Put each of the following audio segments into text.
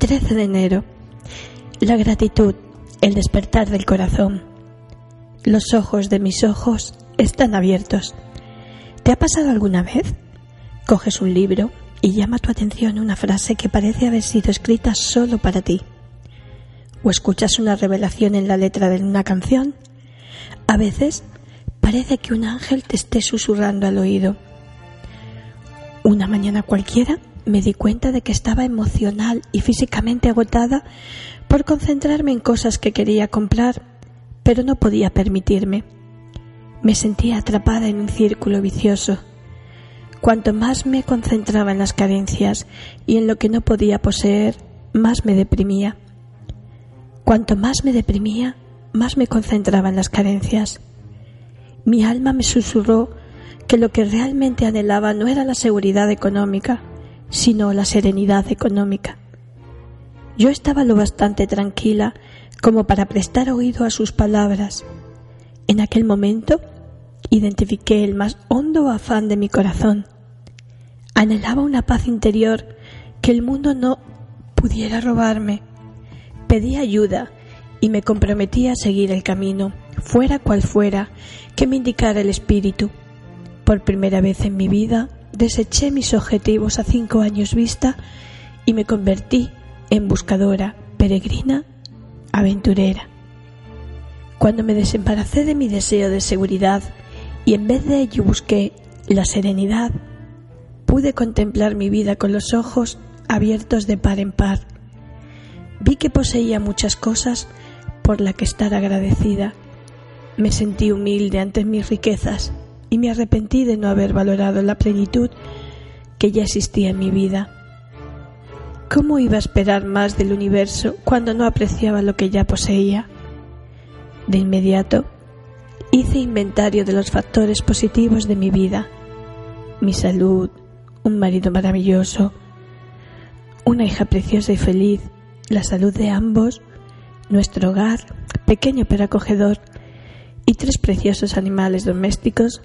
13 de enero. La gratitud, el despertar del corazón. Los ojos de mis ojos están abiertos. ¿Te ha pasado alguna vez? Coges un libro y llama tu atención una frase que parece haber sido escrita solo para ti. O escuchas una revelación en la letra de una canción. A veces parece que un ángel te esté susurrando al oído. Una mañana cualquiera me di cuenta de que estaba emocional y físicamente agotada por concentrarme en cosas que quería comprar, pero no podía permitirme. Me sentía atrapada en un círculo vicioso. Cuanto más me concentraba en las carencias y en lo que no podía poseer, más me deprimía. Cuanto más me deprimía, más me concentraba en las carencias. Mi alma me susurró que lo que realmente anhelaba no era la seguridad económica, sino la serenidad económica. Yo estaba lo bastante tranquila como para prestar oído a sus palabras. En aquel momento identifiqué el más hondo afán de mi corazón. Anhelaba una paz interior que el mundo no pudiera robarme. Pedí ayuda y me comprometí a seguir el camino, fuera cual fuera, que me indicara el espíritu. Por primera vez en mi vida deseché mis objetivos a cinco años vista y me convertí en buscadora, peregrina, aventurera. Cuando me desembaracé de mi deseo de seguridad y en vez de ello busqué la serenidad, pude contemplar mi vida con los ojos abiertos de par en par. Vi que poseía muchas cosas por las que estar agradecida. Me sentí humilde ante mis riquezas y me arrepentí de no haber valorado la plenitud que ya existía en mi vida. ¿Cómo iba a esperar más del universo cuando no apreciaba lo que ya poseía? De inmediato, hice inventario de los factores positivos de mi vida. Mi salud, un marido maravilloso, una hija preciosa y feliz, la salud de ambos, nuestro hogar, pequeño pero acogedor, y tres preciosos animales domésticos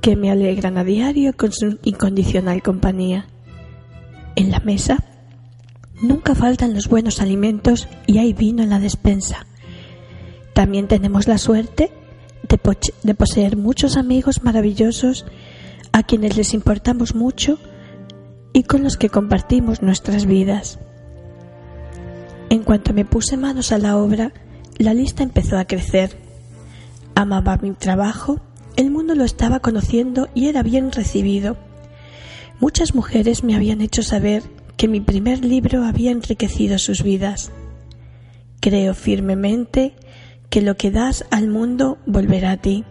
que me alegran a diario con su incondicional compañía. En la mesa nunca faltan los buenos alimentos y hay vino en la despensa. También tenemos la suerte de, de poseer muchos amigos maravillosos a quienes les importamos mucho y con los que compartimos nuestras vidas. En cuanto me puse manos a la obra, la lista empezó a crecer. Amaba mi trabajo el mundo lo estaba conociendo y era bien recibido. Muchas mujeres me habían hecho saber que mi primer libro había enriquecido sus vidas. Creo firmemente que lo que das al mundo volverá a ti.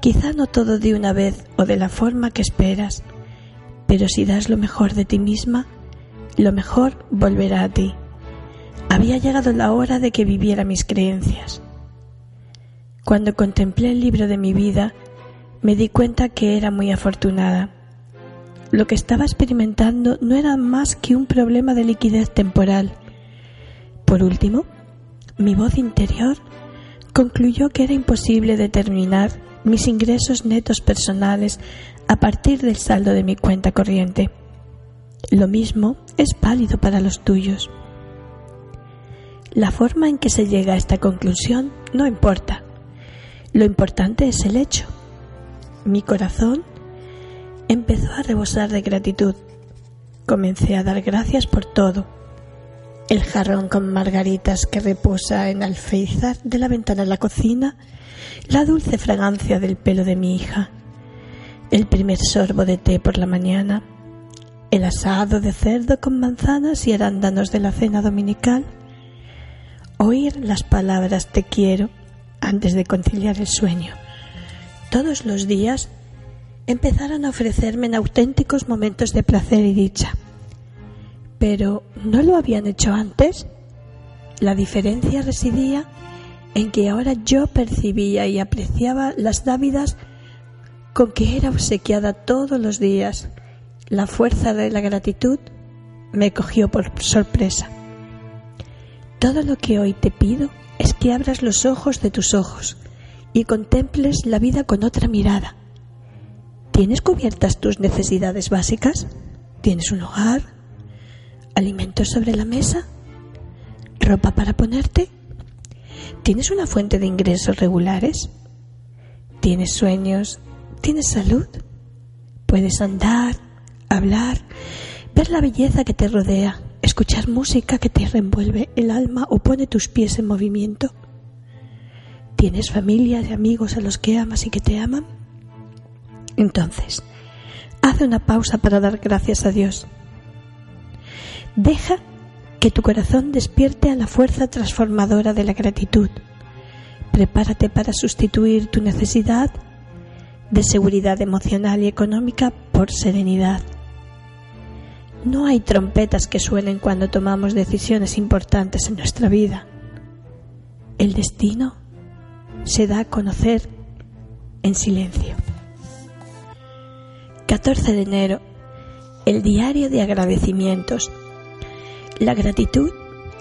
Quizá no todo de una vez o de la forma que esperas, pero si das lo mejor de ti misma, lo mejor volverá a ti. Había llegado la hora de que viviera mis creencias. Cuando contemplé el libro de mi vida, me di cuenta que era muy afortunada. Lo que estaba experimentando no era más que un problema de liquidez temporal. Por último, mi voz interior concluyó que era imposible determinar mis ingresos netos personales a partir del saldo de mi cuenta corriente. Lo mismo es válido para los tuyos. La forma en que se llega a esta conclusión no importa. Lo importante es el hecho. Mi corazón empezó a rebosar de gratitud. Comencé a dar gracias por todo. El jarrón con margaritas que reposa en alféizar de la ventana de la cocina, la dulce fragancia del pelo de mi hija, el primer sorbo de té por la mañana, el asado de cerdo con manzanas y arándanos de la cena dominical, oír las palabras te quiero antes de conciliar el sueño. Todos los días empezaron a ofrecerme en auténticos momentos de placer y dicha. Pero ¿no lo habían hecho antes? La diferencia residía en que ahora yo percibía y apreciaba las dávidas con que era obsequiada todos los días. La fuerza de la gratitud me cogió por sorpresa. Todo lo que hoy te pido es que abras los ojos de tus ojos y contemples la vida con otra mirada. ¿Tienes cubiertas tus necesidades básicas? ¿Tienes un hogar? alimentos sobre la mesa, ropa para ponerte, tienes una fuente de ingresos regulares, tienes sueños, tienes salud, puedes andar, hablar, ver la belleza que te rodea, escuchar música que te revuelve el alma o pone tus pies en movimiento. ¿Tienes familia y amigos a los que amas y que te aman? Entonces, haz una pausa para dar gracias a Dios. Deja que tu corazón despierte a la fuerza transformadora de la gratitud. Prepárate para sustituir tu necesidad de seguridad emocional y económica por serenidad. No hay trompetas que suenen cuando tomamos decisiones importantes en nuestra vida. El destino se da a conocer en silencio. 14 de enero, el diario de agradecimientos. La gratitud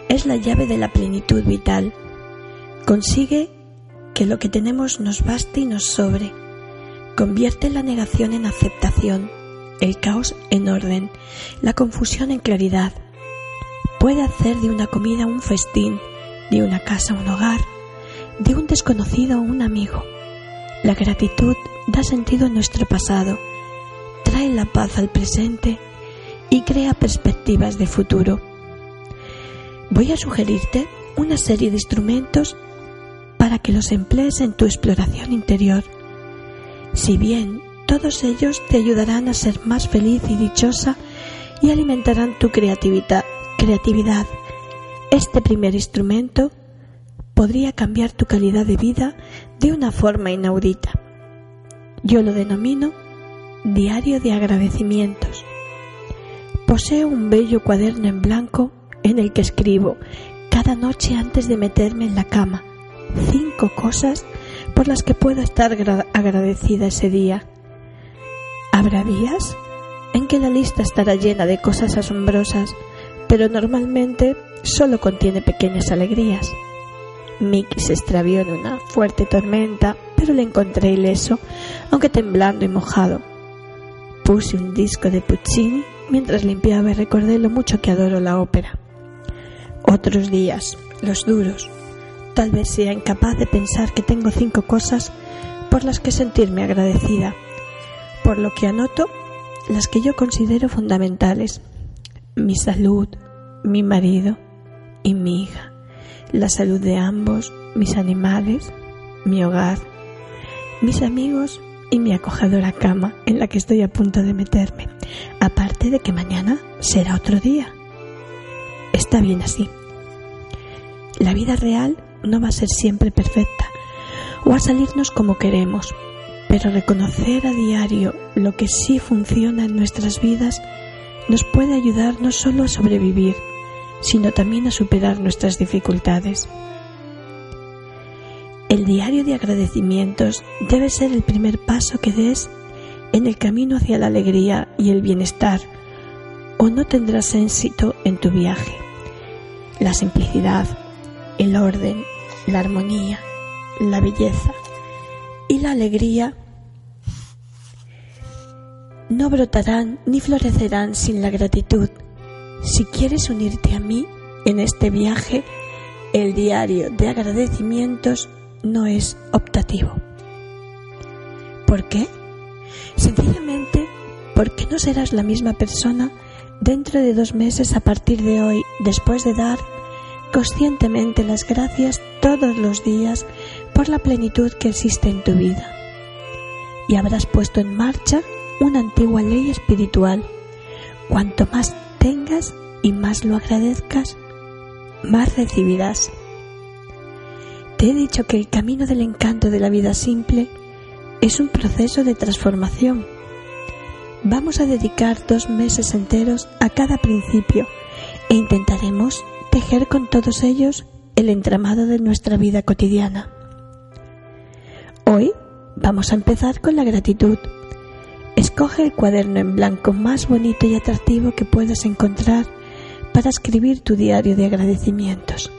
es la llave de la plenitud vital. Consigue que lo que tenemos nos baste y nos sobre. Convierte la negación en aceptación, el caos en orden, la confusión en claridad. Puede hacer de una comida un festín, de una casa un hogar, de un desconocido un amigo. La gratitud da sentido a nuestro pasado, trae la paz al presente y crea perspectivas de futuro. Voy a sugerirte una serie de instrumentos para que los emplees en tu exploración interior. Si bien todos ellos te ayudarán a ser más feliz y dichosa y alimentarán tu creatividad, creatividad. Este primer instrumento podría cambiar tu calidad de vida de una forma inaudita. Yo lo denomino diario de agradecimientos. Poseo un bello cuaderno en blanco en el que escribo cada noche antes de meterme en la cama cinco cosas por las que puedo estar agradecida ese día. Habrá días en que la lista estará llena de cosas asombrosas, pero normalmente solo contiene pequeñas alegrías. Mickey se extravió en una fuerte tormenta, pero le encontré ileso, aunque temblando y mojado. Puse un disco de Puccini mientras limpiaba y recordé lo mucho que adoro la ópera. Otros días, los duros, tal vez sea incapaz de pensar que tengo cinco cosas por las que sentirme agradecida, por lo que anoto las que yo considero fundamentales. Mi salud, mi marido y mi hija la salud de ambos, mis animales, mi hogar, mis amigos y mi acogedora cama en la que estoy a punto de meterme. Aparte de que mañana será otro día. Está bien así. La vida real no va a ser siempre perfecta o a salirnos como queremos, pero reconocer a diario lo que sí funciona en nuestras vidas nos puede ayudar no solo a sobrevivir, sino también a superar nuestras dificultades. El diario de agradecimientos debe ser el primer paso que des en el camino hacia la alegría y el bienestar, o no tendrás éxito en tu viaje. La simplicidad, el orden, la armonía, la belleza y la alegría no brotarán ni florecerán sin la gratitud si quieres unirte a mí en este viaje, el diario de agradecimientos no es optativo. ¿Por qué? Sencillamente porque no serás la misma persona dentro de dos meses a partir de hoy, después de dar conscientemente las gracias todos los días por la plenitud que existe en tu vida. Y habrás puesto en marcha una antigua ley espiritual. Cuanto más tengas y más lo agradezcas, más recibirás. Te he dicho que el camino del encanto de la vida simple es un proceso de transformación. Vamos a dedicar dos meses enteros a cada principio e intentaremos tejer con todos ellos el entramado de nuestra vida cotidiana. Hoy vamos a empezar con la gratitud Escoge el cuaderno en blanco más bonito y atractivo que puedas encontrar para escribir tu diario de agradecimientos.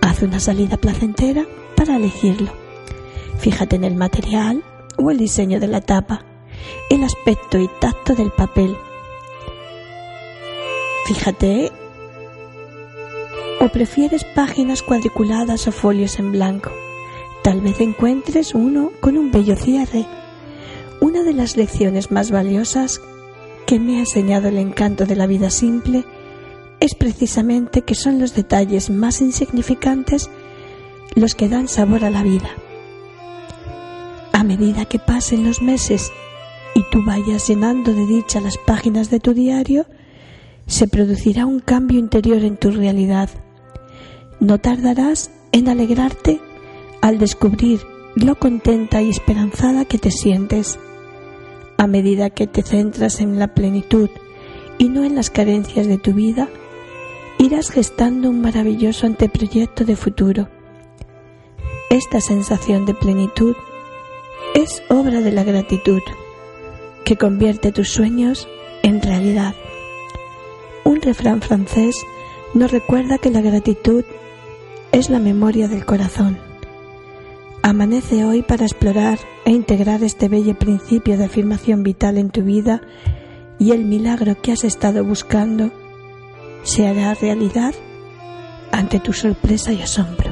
Haz una salida placentera para elegirlo. Fíjate en el material o el diseño de la tapa, el aspecto y tacto del papel. Fíjate. ¿O prefieres páginas cuadriculadas o folios en blanco? Tal vez encuentres uno con un bello cierre. Una de las lecciones más valiosas que me ha enseñado el encanto de la vida simple es precisamente que son los detalles más insignificantes los que dan sabor a la vida. A medida que pasen los meses y tú vayas llenando de dicha las páginas de tu diario, se producirá un cambio interior en tu realidad. No tardarás en alegrarte al descubrir lo contenta y esperanzada que te sientes. A medida que te centras en la plenitud y no en las carencias de tu vida, irás gestando un maravilloso anteproyecto de futuro. Esta sensación de plenitud es obra de la gratitud, que convierte tus sueños en realidad. Un refrán francés nos recuerda que la gratitud es la memoria del corazón. Amanece hoy para explorar e integrar este bello principio de afirmación vital en tu vida y el milagro que has estado buscando se hará realidad ante tu sorpresa y asombro.